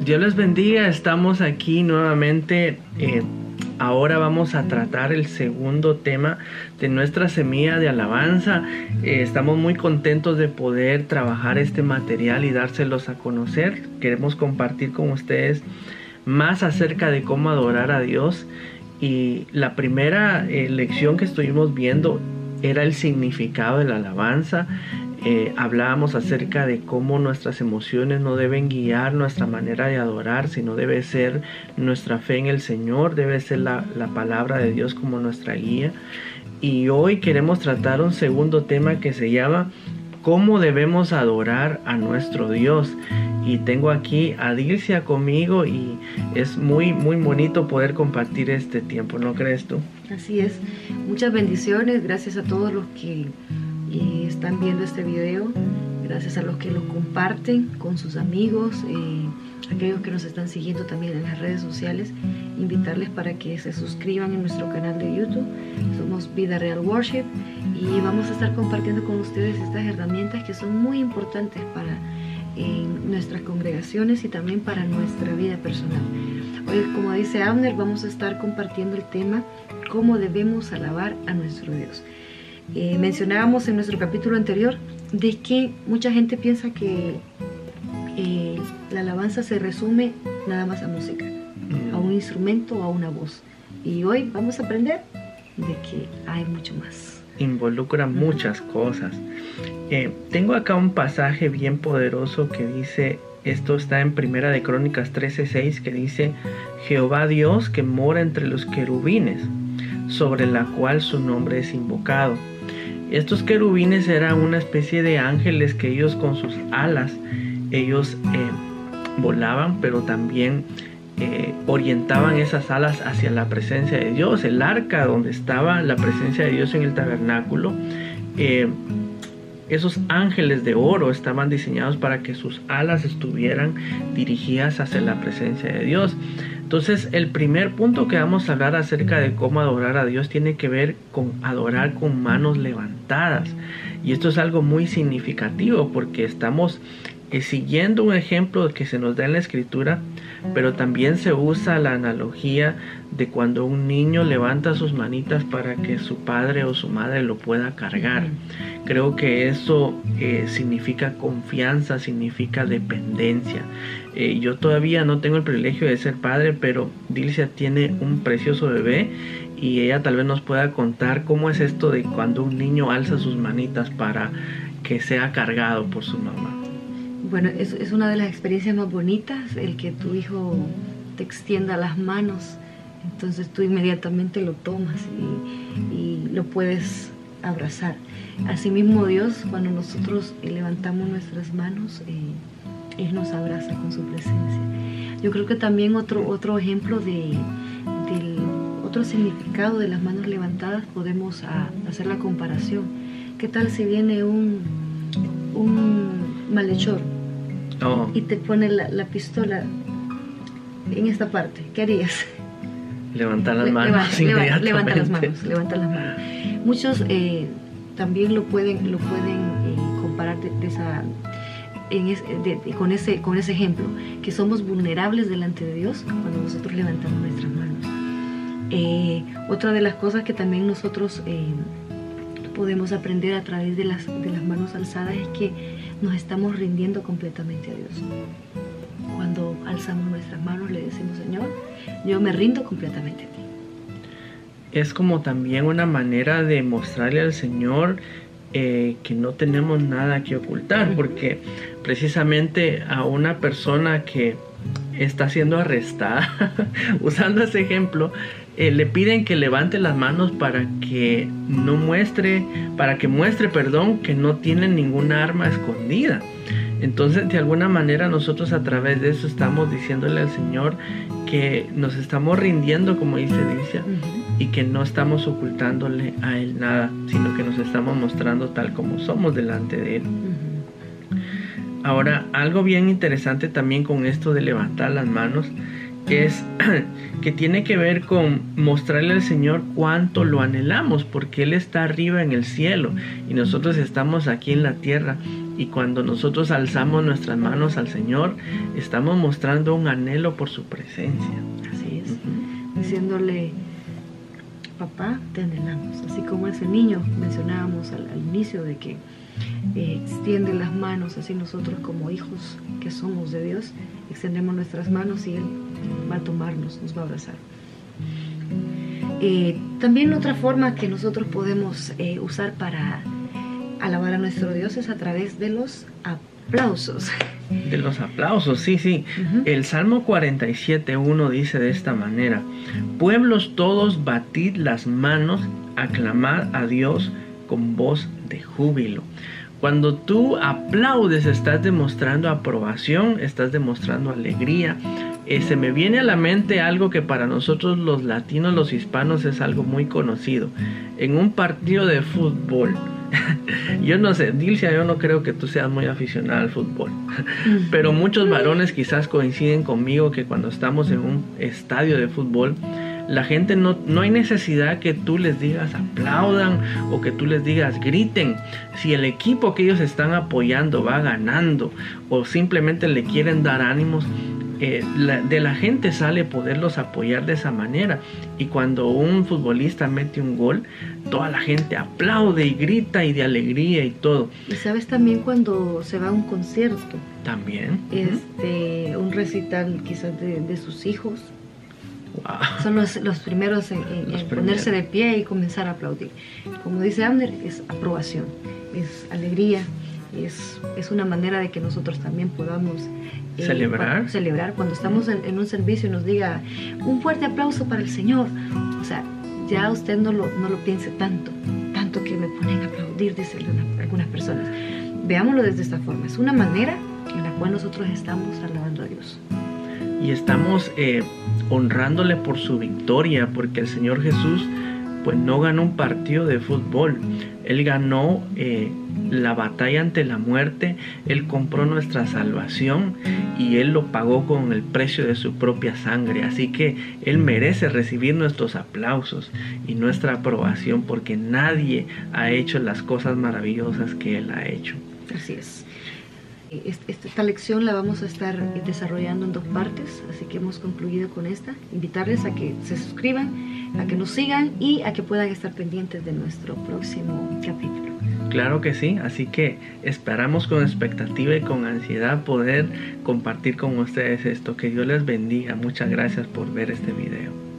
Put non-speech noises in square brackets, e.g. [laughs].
Dios les bendiga, estamos aquí nuevamente. Eh, ahora vamos a tratar el segundo tema de nuestra semilla de alabanza. Eh, estamos muy contentos de poder trabajar este material y dárselos a conocer. Queremos compartir con ustedes más acerca de cómo adorar a Dios. Y la primera eh, lección que estuvimos viendo era el significado de la alabanza. Eh, hablábamos acerca de cómo nuestras emociones no deben guiar nuestra manera de adorar, sino debe ser nuestra fe en el Señor, debe ser la, la palabra de Dios como nuestra guía. Y hoy queremos tratar un segundo tema que se llama cómo debemos adorar a nuestro Dios. Y tengo aquí a Dilcia conmigo y es muy, muy bonito poder compartir este tiempo, ¿no crees tú? Así es. Muchas bendiciones, gracias a todos los que y están viendo este video, gracias a los que lo comparten con sus amigos, eh, aquellos que nos están siguiendo también en las redes sociales, invitarles para que se suscriban en nuestro canal de YouTube. Somos Vida Real Worship y vamos a estar compartiendo con ustedes estas herramientas que son muy importantes para nuestras congregaciones y también para nuestra vida personal. Hoy, como dice Abner, vamos a estar compartiendo el tema cómo debemos alabar a nuestro Dios. Eh, mencionábamos en nuestro capítulo anterior de que mucha gente piensa que eh, la alabanza se resume nada más a música, a un instrumento o a una voz. Y hoy vamos a aprender de que hay mucho más. Involucra muchas cosas. Eh, tengo acá un pasaje bien poderoso que dice, esto está en Primera de Crónicas 13:6 que dice, Jehová Dios que mora entre los querubines, sobre la cual su nombre es invocado. Estos querubines eran una especie de ángeles que ellos con sus alas, ellos eh, volaban, pero también eh, orientaban esas alas hacia la presencia de Dios. El arca donde estaba la presencia de Dios en el tabernáculo, eh, esos ángeles de oro estaban diseñados para que sus alas estuvieran dirigidas hacia la presencia de Dios. Entonces, el primer punto que vamos a hablar acerca de cómo adorar a Dios tiene que ver con adorar con manos levantadas. Y esto es algo muy significativo porque estamos siguiendo un ejemplo que se nos da en la escritura, pero también se usa la analogía de cuando un niño levanta sus manitas para que su padre o su madre lo pueda cargar. Creo que eso eh, significa confianza, significa dependencia. Eh, yo todavía no tengo el privilegio de ser padre, pero Dilcia tiene un precioso bebé y ella tal vez nos pueda contar cómo es esto de cuando un niño alza sus manitas para que sea cargado por su mamá. Bueno, es, es una de las experiencias más bonitas el que tu hijo te extienda las manos, entonces tú inmediatamente lo tomas y, lo puedes abrazar. Asimismo Dios, cuando nosotros levantamos nuestras manos, eh, él nos abraza con su presencia. Yo creo que también otro, otro ejemplo de, del otro significado de las manos levantadas podemos hacer la comparación. ¿Qué tal si viene un, un malhechor y te pone la, pistola en esta parte? ¿Qué harías? Levantar las manos. Levanta, las manos, levanta las manos. Muchos eh, también lo pueden, lo pueden eh, comparar de esa con, ese, con ese ejemplo, que somos vulnerables delante de Dios cuando nosotros levantamos nuestras manos. Eh, otra de las cosas que también nosotros eh, podemos aprender a través de las, de las manos alzadas es que nos estamos rindiendo completamente a Dios. Cuando alzamos nuestras manos le decimos, Señor, yo me rindo completamente a ti. Es como también una manera de mostrarle al Señor eh, que no tenemos nada que ocultar, porque precisamente a una persona que está siendo arrestada, [laughs] usando ese ejemplo, eh, le piden que levante las manos para que no muestre, para que muestre, perdón, que no tiene ninguna arma escondida. Entonces, de alguna manera nosotros a través de eso estamos diciéndole al Señor que nos estamos rindiendo, como dice Dicia, y que no estamos ocultándole a Él nada, sino que nos estamos mostrando tal como somos delante de Él. Ahora, algo bien interesante también con esto de levantar las manos es [clears throat] que tiene que ver con mostrarle al Señor cuánto lo anhelamos, porque Él está arriba en el cielo y nosotros estamos aquí en la tierra Y cuando nosotros alzamos nuestras manos al Señor, estamos mostrando un anhelo por su presencia. Así es. Diciéndole, papá, te anhelamos. Así como ese niño mencionábamos al, inicio de que eh, extiende las manos, así nosotros como hijos que somos de Dios, extendemos nuestras manos y Él va a tomarnos, nos va a abrazar. Eh, también otra forma que nosotros podemos eh, usar para alabar a nuestro Dios es a través de los aplausos. De los aplausos, sí, sí. El Salmo 47.1 dice de esta manera, pueblos todos batid las manos, aclamad a Dios con voz de júbilo. Cuando tú aplaudes estás demostrando aprobación, estás demostrando alegría, eh, se me viene a la mente algo que para nosotros los latinos, los hispanos es algo muy conocido. En un partido de fútbol, [laughs] yo no sé, Dilcia, yo no creo que tú seas muy aficionada al fútbol, [laughs] pero muchos varones quizás coinciden conmigo que cuando estamos en un estadio de fútbol, la gente no, no hay necesidad que tú les digas aplaudan o que tú les digas griten. Si el equipo que ellos están apoyando va ganando o simplemente le quieren dar ánimos, eh, de la gente sale poderlos apoyar de esa manera. Y cuando un futbolista mete un gol, toda la gente aplaude y grita y de alegría y todo. Y sabes también cuando se va a un concierto. También. Este, Un recital quizás de, sus hijos. Son los, primeros en, ponerse de pie y comenzar a aplaudir. Como dice Amner, es aprobación, es alegría, es, es una manera de que nosotros también podamos eh, celebrar. celebrar cuando estamos en, un servicio y nos diga un fuerte aplauso para el Señor. O sea, ya usted no lo, no lo piense tanto, tanto que me ponen a aplaudir, dicen algunas personas. Veámoslo desde esta forma. Es una manera en la cual nosotros estamos alabando a Dios. Y estamos eh, honrándole por su victoria, porque el Señor Jesús pues no ganó un partido de fútbol. Él ganó eh, la batalla ante la muerte, Él compró nuestra salvación y Él lo pagó con el precio de su propia sangre. Así que Él merece recibir nuestros aplausos y nuestra aprobación porque nadie ha hecho las cosas maravillosas que Él ha hecho. Así es. Esta lección la vamos a estar desarrollando en dos partes, así que hemos concluido con esta. Invitarles a que se suscriban, a que nos sigan y a que puedan estar pendientes de nuestro próximo capítulo. Claro que sí, así que esperamos con expectativa y con ansiedad poder compartir con ustedes esto. Que Dios les bendiga. Muchas gracias por ver este video.